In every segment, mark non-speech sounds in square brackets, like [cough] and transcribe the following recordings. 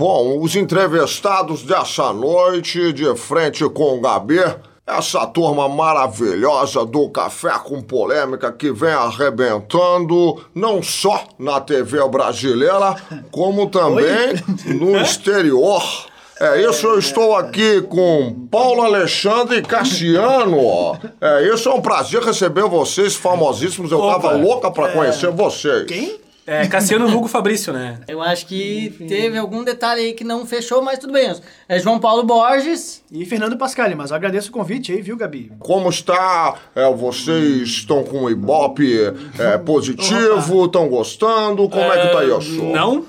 Bom, os entrevistados dessa noite, de frente com o Gabi, essa turma maravilhosa do Café com Polêmica que vem arrebentando não só na TV brasileira, como também no exterior. É isso, eu estou aqui com Paulo Alexandre e Cassiano. É isso, é um prazer receber vocês, famosíssimos. Eu tava Opa. louca pra conhecer vocês. Quem? É, Cassiano Vulgo Fabrício, né? Eu acho que teve algum detalhe aí que não fechou, mas tudo bem. É João Paulo Borges. E Fernando Pascali, mas agradeço o convite aí, viu, Gabi? Como está? É, vocês estão com o Ibope é, positivo? Estão gostando? Como é que tá isso? Não.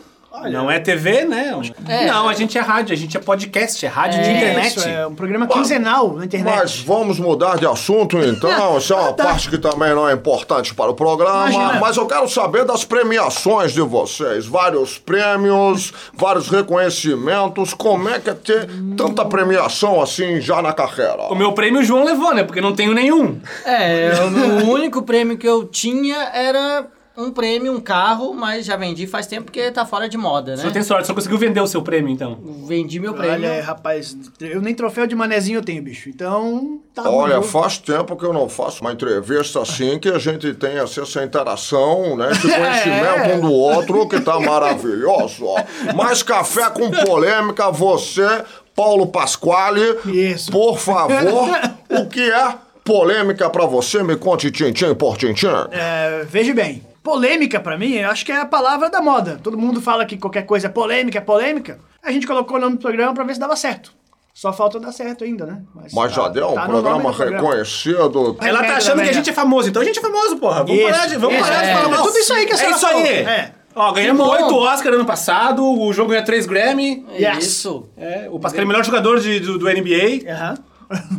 Não é TV, né? É. Não, a gente é rádio, a gente é podcast, é rádio de É, internet. Isso, é um programa quinzenal na internet. Mas vamos mudar de assunto então. [laughs] Isso é uma parte que também não é importante para o programa. Imagina. Mas eu quero saber das premiações de vocês. Vários prêmios, vários reconhecimentos. Como é que é ter tanta premiação assim já na carreira? O meu prêmio o João levou, né? Porque não tenho nenhum. É, o único prêmio que eu tinha era um prêmio, um carro, mas já vendi faz tempo porque tá fora de moda, né? Só tem sorte, só conseguiu vender o seu prêmio, então. Vendi meu prêmio. Olha, rapaz, eu nem troféu de manezinho eu tenho, bicho. Então, tá bom, Olha, viu? faz tempo que eu não faço uma entrevista assim que a gente tem assim, essa interação, né? Esse [laughs] conhecimento um do outro que tá maravilhoso. ó. Mais café com polêmica, você, Paulo Pasquale. Isso. Por favor, [laughs] o que é polêmica pra você? Me conte tintim por tintim. É, veja bem, polêmica pra mim, eu acho que é a palavra da moda. Todo mundo fala que qualquer coisa é polêmica, é polêmica. A gente colocou o nome do programa pra ver se dava certo. Só falta dar certo ainda, né? Mas já tá- deu um tá no programa do programa. reconhecido. Ela tá achando que a gente é famoso, então a gente é famoso, porra. Vamos Isso, parar de, vamos isso, parar de é. falar mal. Tudo isso aí que a É senhora isso aí. falou. É. Ó, ganhamos oito Oscar ano passado, o jogo ganhou três Grammy. Yes. Isso. É, o Pascal é o melhor jogador de- do, do NBA. Aham.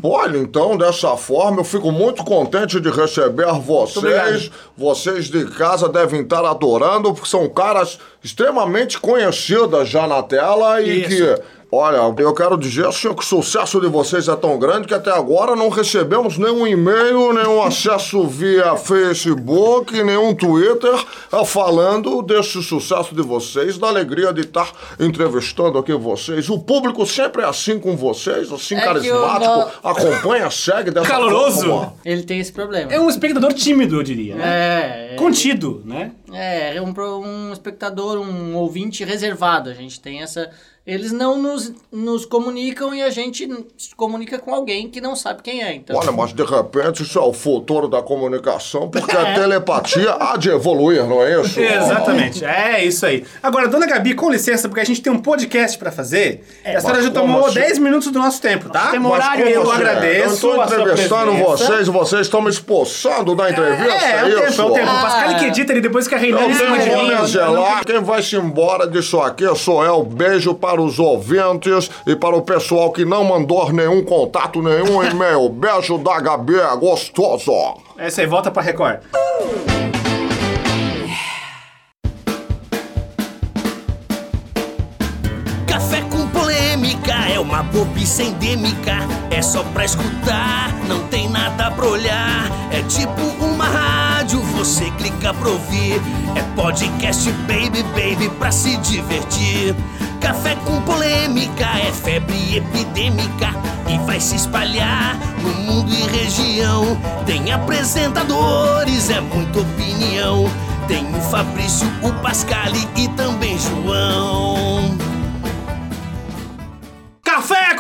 Olha, então, dessa forma, eu fico muito contente de receber vocês. Vocês de casa devem estar adorando, porque são caras extremamente conhecidas já na tela e Isso. que. Olha, eu quero dizer assim, que o sucesso de vocês é tão grande que até agora não recebemos nenhum e-mail, nenhum acesso via Facebook, nenhum Twitter eh, falando desse sucesso de vocês, da alegria de estar entrevistando aqui vocês. O público sempre é assim com vocês, assim É carismático, acompanha, segue dessa Caloroso. forma. Ele tem esse problema. É um espectador tímido, eu diria. né? É, é, Contido, né? é, é um, um espectador, um ouvinte reservado. A gente tem essa. Eles não nos, nos comunicam e a gente se comunica com alguém que não sabe quem é. Então, Olha, mas de repente isso é o futuro da comunicação, porque a telepatia há de evoluir, não é isso? [laughs] Exatamente, é isso aí. Agora, dona Gabi, com licença, porque a gente tem um podcast pra fazer. a senhora já tomou assim? 10 minutos do nosso tempo, tá? Mas horário, como eu assim? agradeço Eu estou entrevistando vocês, vocês estão me expulsando da entrevista, É, é é, o tempo, isso? é o tempo. O Ah. Pascal que edita ele depois que a em cima de mim. Quem vai se embora disso aqui sou eu. Beijo para os ouvintes e para o pessoal que não mandou nenhum contato, nenhum [laughs] e-mail. Beijo da Gabi, é gostoso. É isso aí, volta pra Record. Café com polêmica é uma bobiça endêmica. É só pra escutar, não tem nada pra olhar. É tipo uma rádio, você clica pra ouvir. É podcast, baby, baby, pra se divertir. Café com polêmica é febre epidêmica e vai se espalhar no mundo e região. Tem apresentadores, é muita opinião. Tem o Fabrício, o Pascali e também João.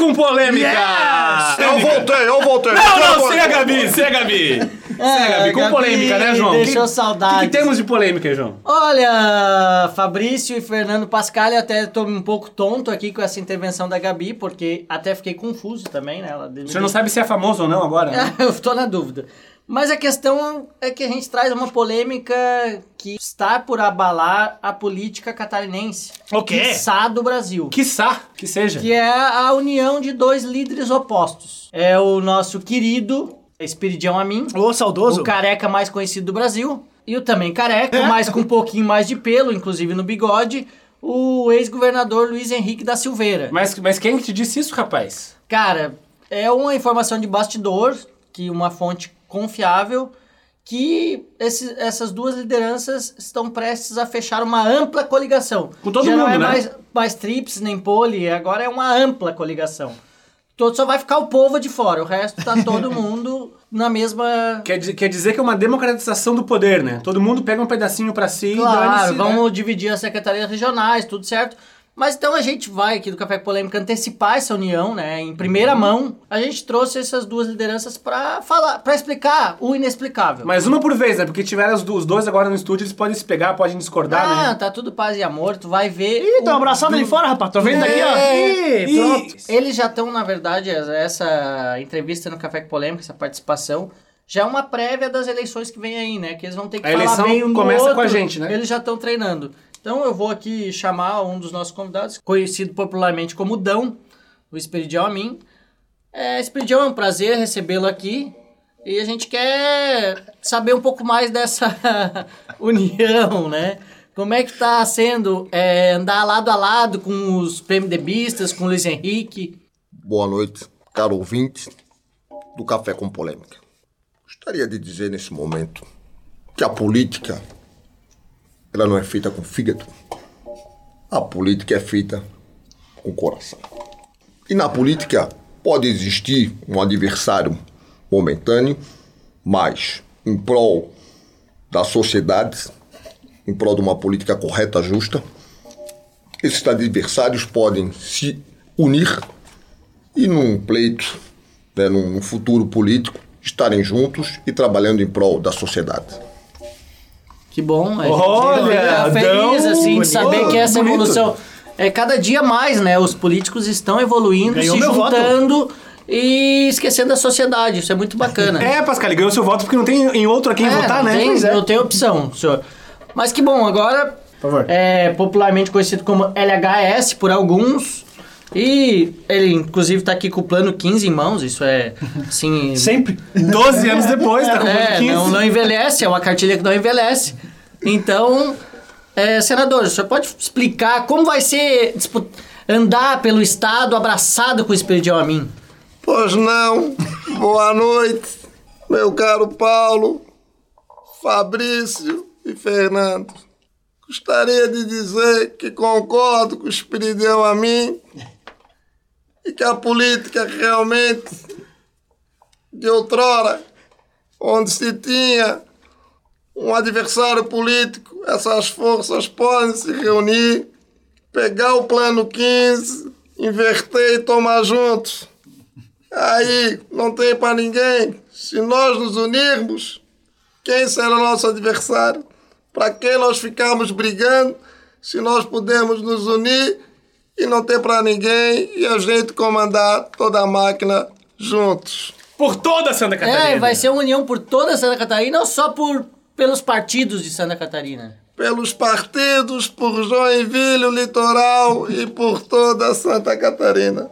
Com polêmica! Yes! Eu voltei, eu voltei. Não, não, Eu sem a voltei. Gabi, sem a Gabi. A Gabi, com Gabi polêmica, né, João? deixou Que- saudades. O que, que temos de polêmica, João? Olha, Fabrício e Fernando Pascal, eu até tô um pouco tonto aqui com essa intervenção da Gabi, porque até fiquei confuso também, né? Ela O senhor não sabe se é famoso ou não agora? né? [laughs] Eu tô na dúvida. Mas a questão é que a gente traz uma polêmica que está por abalar a política catarinense. O quê? quiçá do Brasil. Quiçá que seja. Que é a união de dois líderes opostos. É o nosso querido Espiridião Amin, Ô, saudoso. o careca mais conhecido do Brasil, e o também careca, mas com um pouquinho mais de pelo, inclusive no bigode, o ex-governador Luiz Henrique da Silveira. Mas, mas quem que te disse isso, rapaz? Cara, é uma informação de bastidor que uma fonte confiável que esse- essas duas lideranças estão prestes a fechar uma ampla coligação. Com todo Já não mundo, é né? mais, mais trips nem poli, agora é uma ampla coligação. Todo, só vai ficar o povo de fora, o resto tá [laughs] todo mundo na mesma... Quer, quer dizer que é uma democratização do poder, né? Todo mundo pega um pedacinho pra si e Claro, dane-se, né? vamos dividir as secretarias regionais, tudo certo. Mas então a gente vai aqui do Café Polêmica antecipar essa união, né? Em Uhum. primeira mão, a gente trouxe essas duas lideranças pra falar, para explicar o inexplicável. Mas uma por vez, né? Porque tiveram os, do- dois agora no estúdio, eles podem se pegar, podem discordar, ah, né? tá tudo paz e amor, tu vai ver. Ih, tão o- abraçado ali fora, rapaz. Tô vendo daqui, ó. É, Ih, pronto. Eles já estão, na verdade, essa entrevista no Café Polêmica, essa participação, já é uma prévia das eleições que vem aí, né? Que eles vão ter que A falar eleição bem um do começa outro. com a gente, né? Eles já estão treinando. Então eu vou aqui chamar um dos nossos convidados, conhecido popularmente como Dão, o Esperidião Amin. É, Esperidião, é um prazer recebê-lo aqui. E a gente quer saber um pouco mais dessa [laughs] união, né? Como é que tá sendo é, andar lado a lado com os PMDBistas, com o Luiz Henrique? Boa noite, caro ouvinte do Café com Polêmica. Gostaria de dizer nesse momento que a política ela não é feita com fígado. A política é feita com coração. E na política pode existir um adversário momentâneo, mas em prol da sociedade, em prol de uma política correta, justa, esses adversários podem se unir e num pleito, né, num, futuro político, estarem juntos e trabalhando em prol da sociedade. Que bom, a gente Olha, fica feliz Dão, assim de bonito, saber que essa bonito. evolução é cada dia mais, né? Os políticos estão evoluindo, Ganhou se meu voto. juntando e esquecendo a sociedade. Isso é muito bacana. É, Pascal, ele ganhou seu voto porque não tem em outro a quem É, votar, não né? Tem, Pois é. Não tem opção, senhor. Mas que bom, agora Por favor. é popularmente conhecido como LHS por alguns. E ele, inclusive, tá aqui com o plano 15 em mãos. Isso é, assim... [laughs] Sempre. 12 anos depois, tá com É, 15. não, não envelhece, é uma cartilha que não envelhece. Então, é, senador, o senhor pode explicar como vai ser andar pelo Estado abraçado com o Espírito Amin? Pois não. Boa noite, meu caro Paulo, Fabrício e Fernando. Gostaria de dizer que concordo com o Espiridão a mim e que a política realmente de outrora, onde se tinha um adversário político, essas forças podem se reunir, pegar o plano 15, inverter e tomar juntos. Aí não tem para ninguém. Se nós nos unirmos, quem será nosso adversário? Para que nós ficamos brigando se nós podemos nos unir e não ter para ninguém e a gente comandar toda a máquina juntos? Por toda Santa Catarina. É, vai ser uma união por toda Santa Catarina, não só por, pelos partidos de Santa Catarina. Pelos partidos, por Joinville, o litoral e por toda Santa Catarina.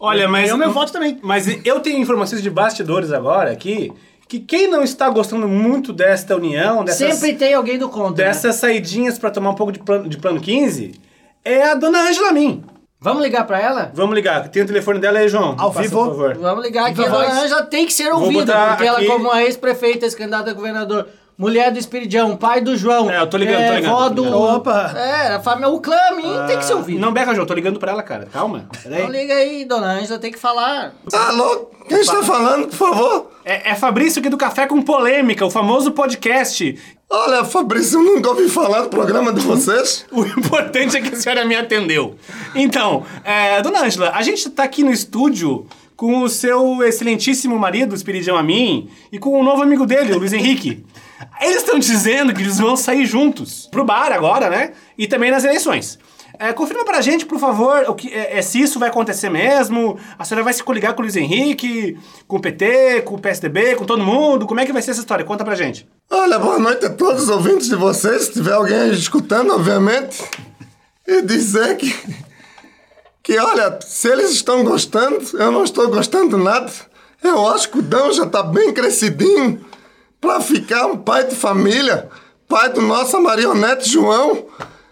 Olha, mas... Ganhou meu voto também. Mas eu tenho informações de bastidores agora aqui, que quem não está gostando muito desta união, dessas, Sempre tem alguém do contra. né? dessas saidinhas pra tomar um pouco de plano, de plano 15, é a dona Ângela Min. Vamos ligar pra ela? Vamos ligar, tem o telefone dela aí, João. Ao Passa, vivo. Por favor. Vamos ligar aqui. A Viva dona voz. Ângela tem que ser ouvida, porque ela, aqui- como a ex-prefeita, ex-candidata a governador, mulher do Espiridão, pai do João. É, eu tô ligando, tô ligando, Vó do. ligando. Opa. É, a família, o clã Min tem que ser ouvido. Não beca, João, tô ligando pra ela, cara. Calma. Peraí. Então liga aí, dona Ângela, tem que falar. Alô? Quem está falando, por favor? É, é Fabrício aqui do Café com Polêmica, o famoso podcast. Olha, Fabrício, eu nunca ouvi falar do programa de vocês. [laughs] O importante é que a senhora me atendeu. Então, é, dona Ângela, a gente tá aqui no estúdio com o seu excelentíssimo marido, Espiridião Amin, e com o novo amigo dele, o Luiz Henrique. Eles estão dizendo que eles vão sair juntos pro bar agora, né? E também nas eleições. É, confirma pra gente, por favor, o que, é, é, se isso vai acontecer mesmo. A senhora vai se coligar com o Luiz Henrique, com o PT, com o PSDB, com todo mundo. Como é que vai ser essa história? Conta pra gente. Olha, boa noite a todos os ouvintes de vocês. Se tiver alguém escutando, obviamente. E dizer que. Que, olha, se eles estão gostando, eu não estou gostando nada. Eu acho que o Dão já tá bem crescidinho pra ficar um pai de família, pai do nosso marionete João,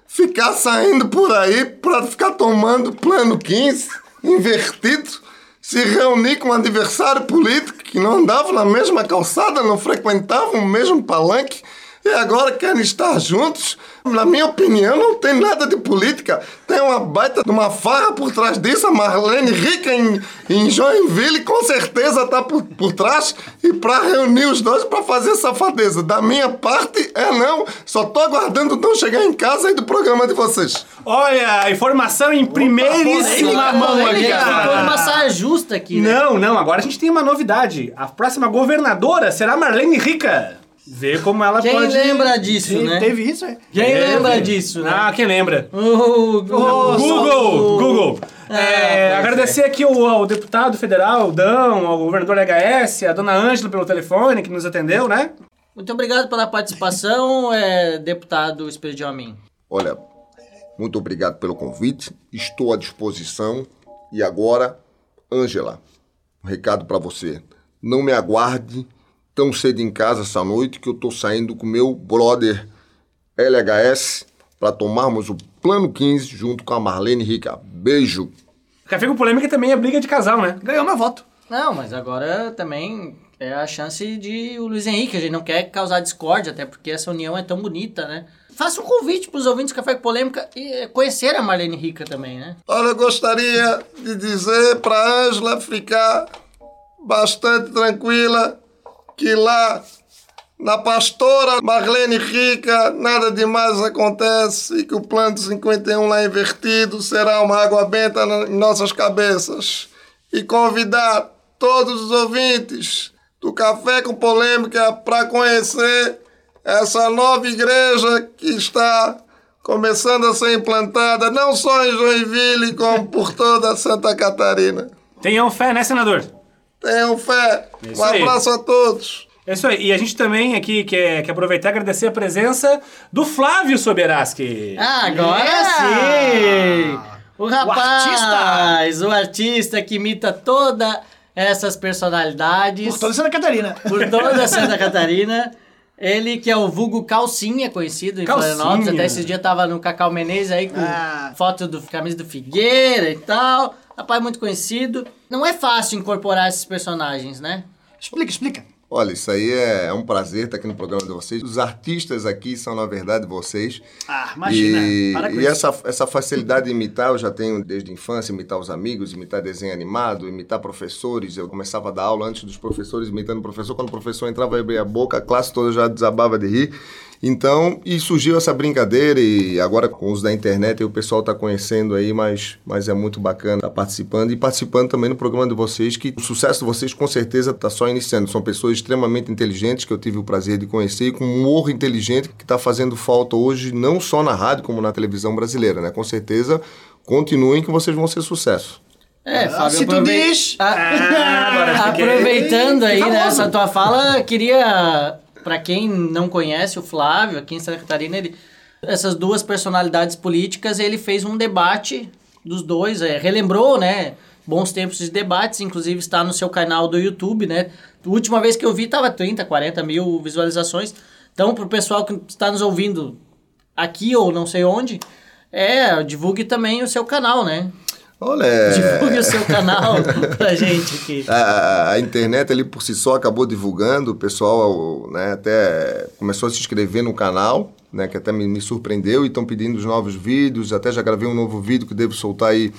ficar saindo por aí pra ficar tomando plano 15 invertido. se reunir com um adversário político que não andava na mesma calçada, não frequentavam o mesmo palanque e agora querem estar juntos. Na minha opinião, não tem nada de política. Tem uma baita de uma farra por trás disso. A Marlene Rica em, em Joinville com certeza tá por, por trás. E para reunir os dois para fazer safadeza. Da minha parte, é não. Só tô aguardando não chegar em casa e do programa de vocês. Olha, informação em primeiríssima mão aqui, uma saia justa aqui, né? Não, não, agora a gente tem uma novidade. A próxima governadora será Marlene Rica. Vê como ela Quem pode... lembra disso, Te- né? Teve isso, é? Quem Teve. lembra disso, né? Ah, quem lembra? O Google, Google. Ah, É, pois agradecer aqui ao, ao deputado federal, Dão, ao governador HS, a dona Ângela pelo telefone que nos atendeu, né? Muito obrigado pela participação, é, deputado Espírito Amin. Olha, muito obrigado pelo convite. Estou à disposição. E agora, Ângela, um recado para você. Não me aguarde tão cedo em casa essa noite que eu tô saindo com meu brother LHS para tomarmos o Plano 15 junto com a Marlene Rica. Beijo. Café com polêmica também é briga de casal, né? Ganhou meu voto. Não, mas agora também é a chance de o Luiz Henrique. A gente não quer causar discórdia, até porque essa união é tão bonita, né? Faça um convite para os ouvintes do Café com Polêmica e conhecer a Marlene Rica também, né? Olha, eu gostaria de dizer para Ângela ficar bastante tranquila que lá na pastora Marlene Rica nada demais acontece e que o plano 51 lá invertido será uma água benta em nossas cabeças. E convidar todos os ouvintes do Café com Polêmica para conhecer essa nova igreja que está começando a ser implantada não só em Joinville, como por toda Santa Catarina. Tenham fé, né, senador? Tenham fé. Isso Um aí. abraço a todos. É isso aí. E a gente também aqui quer, quer aproveitar e agradecer a presença do Flávio Soberaski. Ah, agora Yeah! sim! O rapaz, o artista. que imita todas essas personalidades Por toda Santa Catarina. por toda Santa Catarina. Ele que é o vulgo Calcinha, conhecido em Calcinha. Florianópolis. Até esses dias tava no Cacau Menezes aí com Ah. foto do camisa do Figueira e tal. Rapaz muito conhecido. Não é fácil incorporar esses personagens, né? Explica, explica. Olha, isso aí é, é um prazer estar aqui no programa de vocês. Os artistas aqui são, na verdade, vocês. Ah, imagina. E, Para com e isso. essa, essa facilidade de imitar, eu já tenho desde a infância, imitar os amigos, imitar desenho animado, imitar professores. Eu começava a dar aula antes dos professores, imitando o professor. Quando o professor entrava e abria a boca, a classe toda já desabava de rir. Então, e surgiu essa brincadeira e agora com o uso da internet o pessoal está conhecendo aí, mas, mas é muito bacana estar participando e participando também no programa de vocês, que o sucesso de vocês com certeza está só iniciando. São pessoas extremamente inteligentes que eu tive o prazer de conhecer e com um humor inteligente que está fazendo falta hoje, não só na rádio como na televisão brasileira, né? Com certeza, continuem que vocês vão ser sucesso. É, Fábio, se tu diz. Ah, fiquei- Aproveitando aí famoso. nessa tua fala, queria, pra quem não conhece o Flávio, aqui em Santa Catarina, ele, essas duas personalidades políticas, ele fez um debate dos dois, é, relembrou, né, bons tempos de debates, inclusive está no seu canal do YouTube, né, a última vez que eu vi tava 30, 40 mil visualizações, então pro pessoal que está nos ouvindo aqui ou não sei onde, é, divulgue também o seu canal, né, Olha, é- divulgue o seu canal [laughs] pra gente aqui. A, a internet ali por si só acabou divulgando, o pessoal né, até começou a se inscrever no canal, né, que até me, me surpreendeu e estão pedindo os novos vídeos, até já gravei um novo vídeo que devo soltar aí,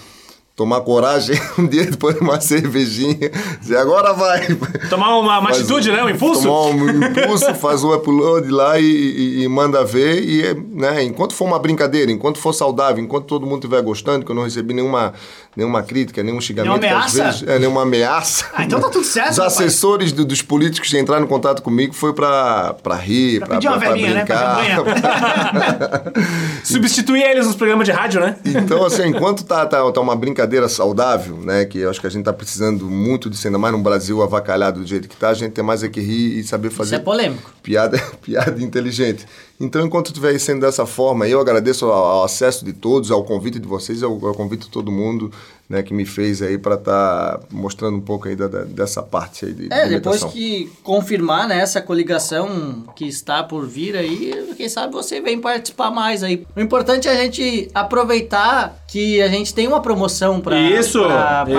tomar coragem [laughs] um dia depois de uma cervejinha, dizer agora vai. Tomar uma, uma Faz atitude, um- né? Um impulso. Tomar um impulso, faz o upload lá e, e- e manda ver. E, né, enquanto for uma brincadeira, enquanto for saudável, enquanto todo mundo estiver gostando, que eu não recebi nenhuma, nenhuma crítica, nenhum xingamento. Nenhuma ameaça? vezes- é, nenhuma ameaça. Ah, então tá tudo certo, Os assessores do- dos políticos que entraram em contato comigo foi pra, pra rir, pra, pedir uma pra- pra velhinha, né, pra brincar. [laughs] Substituir eles nos programas de rádio, né? Então, assim, enquanto tá, tá, tá uma brincadeira saudável, né? Que eu acho que a gente tá precisando muito disso, ainda mais num Brasil avacalhado do jeito que tá, a gente tem mais é que rir e saber Isso fazer é polêmico. piada, [laughs] piada inteligente. Então, enquanto estiver sendo dessa forma, eu agradeço ao, ao acesso de todos, ao convite de vocês, ao, convite de todo mundo né, que me fez aí para estar mostrando um pouco aí da- da- dessa parte aí de, É, de depois que confirmar né, essa coligação que está por vir aí, quem sabe você vem participar mais aí. O importante é a gente aproveitar que a gente tem uma promoção para Isso,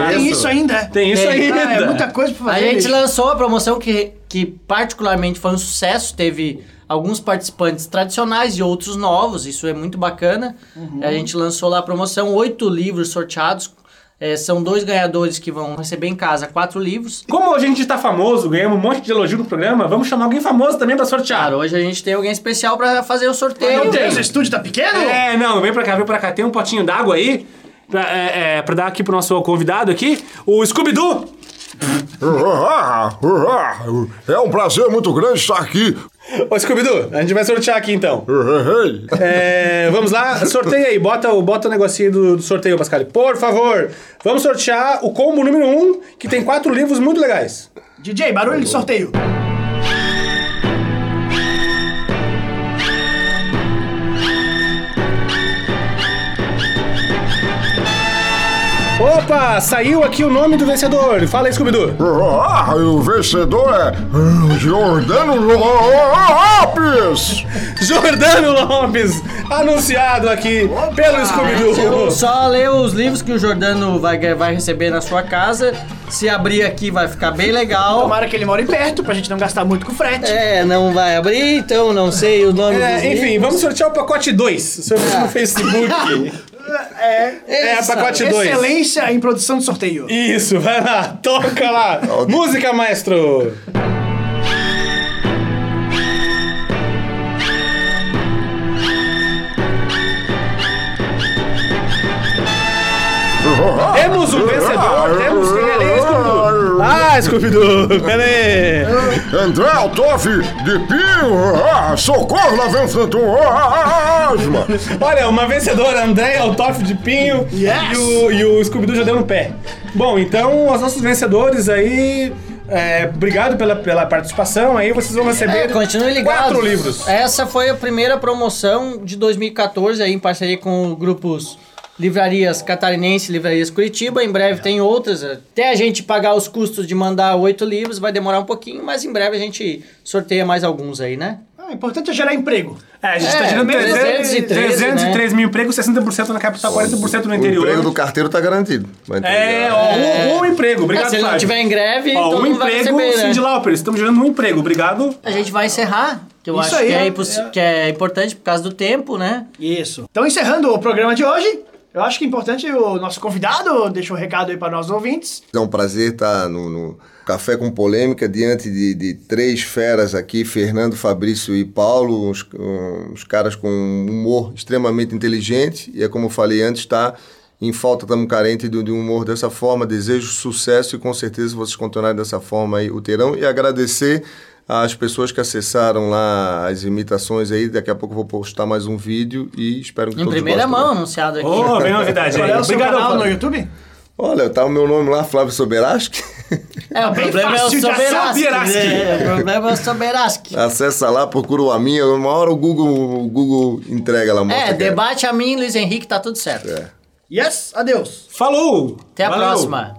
Tem isso ainda? é? Tem isso Tem. ainda. Ah, é muita coisa pra A fazer. gente bicho. lançou a promoção que, que particularmente foi um sucesso, teve alguns participantes tradicionais e outros novos, isso é muito bacana. Uhum. A gente lançou lá a promoção, oito livros sorteados, é, são dois ganhadores que vão receber em casa quatro livros. Como a gente tá famoso, ganhamos um monte de elogio no programa, vamos chamar alguém famoso também pra sortear. Cara, hoje a gente tem alguém especial para fazer o sorteio. Meu Deus, o estúdio tá pequeno? É, não, vem pra cá, vem pra cá. Tem um potinho d'água aí, pra, é, é, pra dar aqui pro nosso convidado aqui, o Scooby-Doo. [laughs] É um prazer muito grande estar aqui. Ô, Scooby-Doo, a gente vai sortear aqui então. É, vamos lá, sorteia aí, bota, o- bota o negocinho do, do sorteio, Pascal. Por favor, vamos sortear o combo número 1, um, que tem quatro livros muito legais. DJ, barulho de sorteio. Opa, saiu aqui o nome do vencedor. Fala aí, Scooby-Doo. Ah, o vencedor é ah, Jordano Lopes! [laughs] Jordano Lopes, anunciado aqui pelo Scooby-Doo. [laughs] Só ler os livros que o Jordano vai, vai receber na sua casa. Se abrir aqui vai ficar bem legal. Tomara que ele more perto, pra gente não gastar muito com frete. É, não vai abrir, então não sei o nome dos É, enfim, livros. vamos sortear o pacote 2. Seu vídeo no Facebook. [laughs] É, Essa- pacote 2. Excelência em produção de sorteio. Isso, vai lá, toca lá. Música, maestro. Temos um vencedor, temos quem é. Ah, Scooby-Doo, pera aí. André Altoff de Pinho! Ah, socorro na fantasma! Olha, uma vencedora, André Altoff de Pinho Yes. e o, e o Scooby-Doo já deu no pé. Bom, então, os nossos vencedores aí, é, obrigado pela, pela participação, aí vocês vão receber É, continue ligado. quatro livros. Essa foi a primeira promoção de 2014 aí em parceria com grupos Livrarias Catarinense Livrarias Curitiba. Em breve tem outras. Até a gente pagar os custos de mandar oito livros vai demorar um pouquinho, mas em breve a gente sorteia mais alguns aí, né? Ah, o importante é gerar emprego. É, a gente É, tá tirando 313, 303 mil empregos, 60% na capital, 40% no O interior. emprego do carteiro tá garantido. Vai É, ó, um, um emprego, obrigado, É, se ele não tiver em greve, Ó, todo um mundo vai emprego, receber, né? Cindy Lauper, estamos gerando um emprego, obrigado. A gente vai encerrar, que eu Isso acho aí, que, é é- que é importante por causa do tempo, né? Isso. Então, encerrando o programa de hoje, eu acho que é importante o nosso convidado deixar um recado aí para nossos ouvintes. É um prazer estar no, no Café com Polêmica diante de, de três feras aqui, Fernando, Fabrício e Paulo, uns, uns caras com um humor extremamente inteligente. E é como eu falei antes, está em falta, estamos carentes de, de um humor dessa forma. Desejo sucesso e com certeza vocês continuarem dessa forma aí o terão. E agradecer às pessoas que acessaram lá as imitações aí. Daqui a pouco eu vou postar mais um vídeo e espero que Em todos primeira gostem. mão, anunciado aqui. Ô, vem novidade Qual é o seu Obrigado, canal no. YouTube? Olha, tá o meu nome lá, Flávio Soberaski. É, o Bem problema é o Soberaski. Soberaski. né? O problema é o Soberaski. Acessa lá, procura o Aminha. Uma hora o Google, o Google entrega lá. É, que debate a mim, Luiz Henrique, tá tudo certo. É. Yes, adeus. Falou! Até a Valeu. próxima.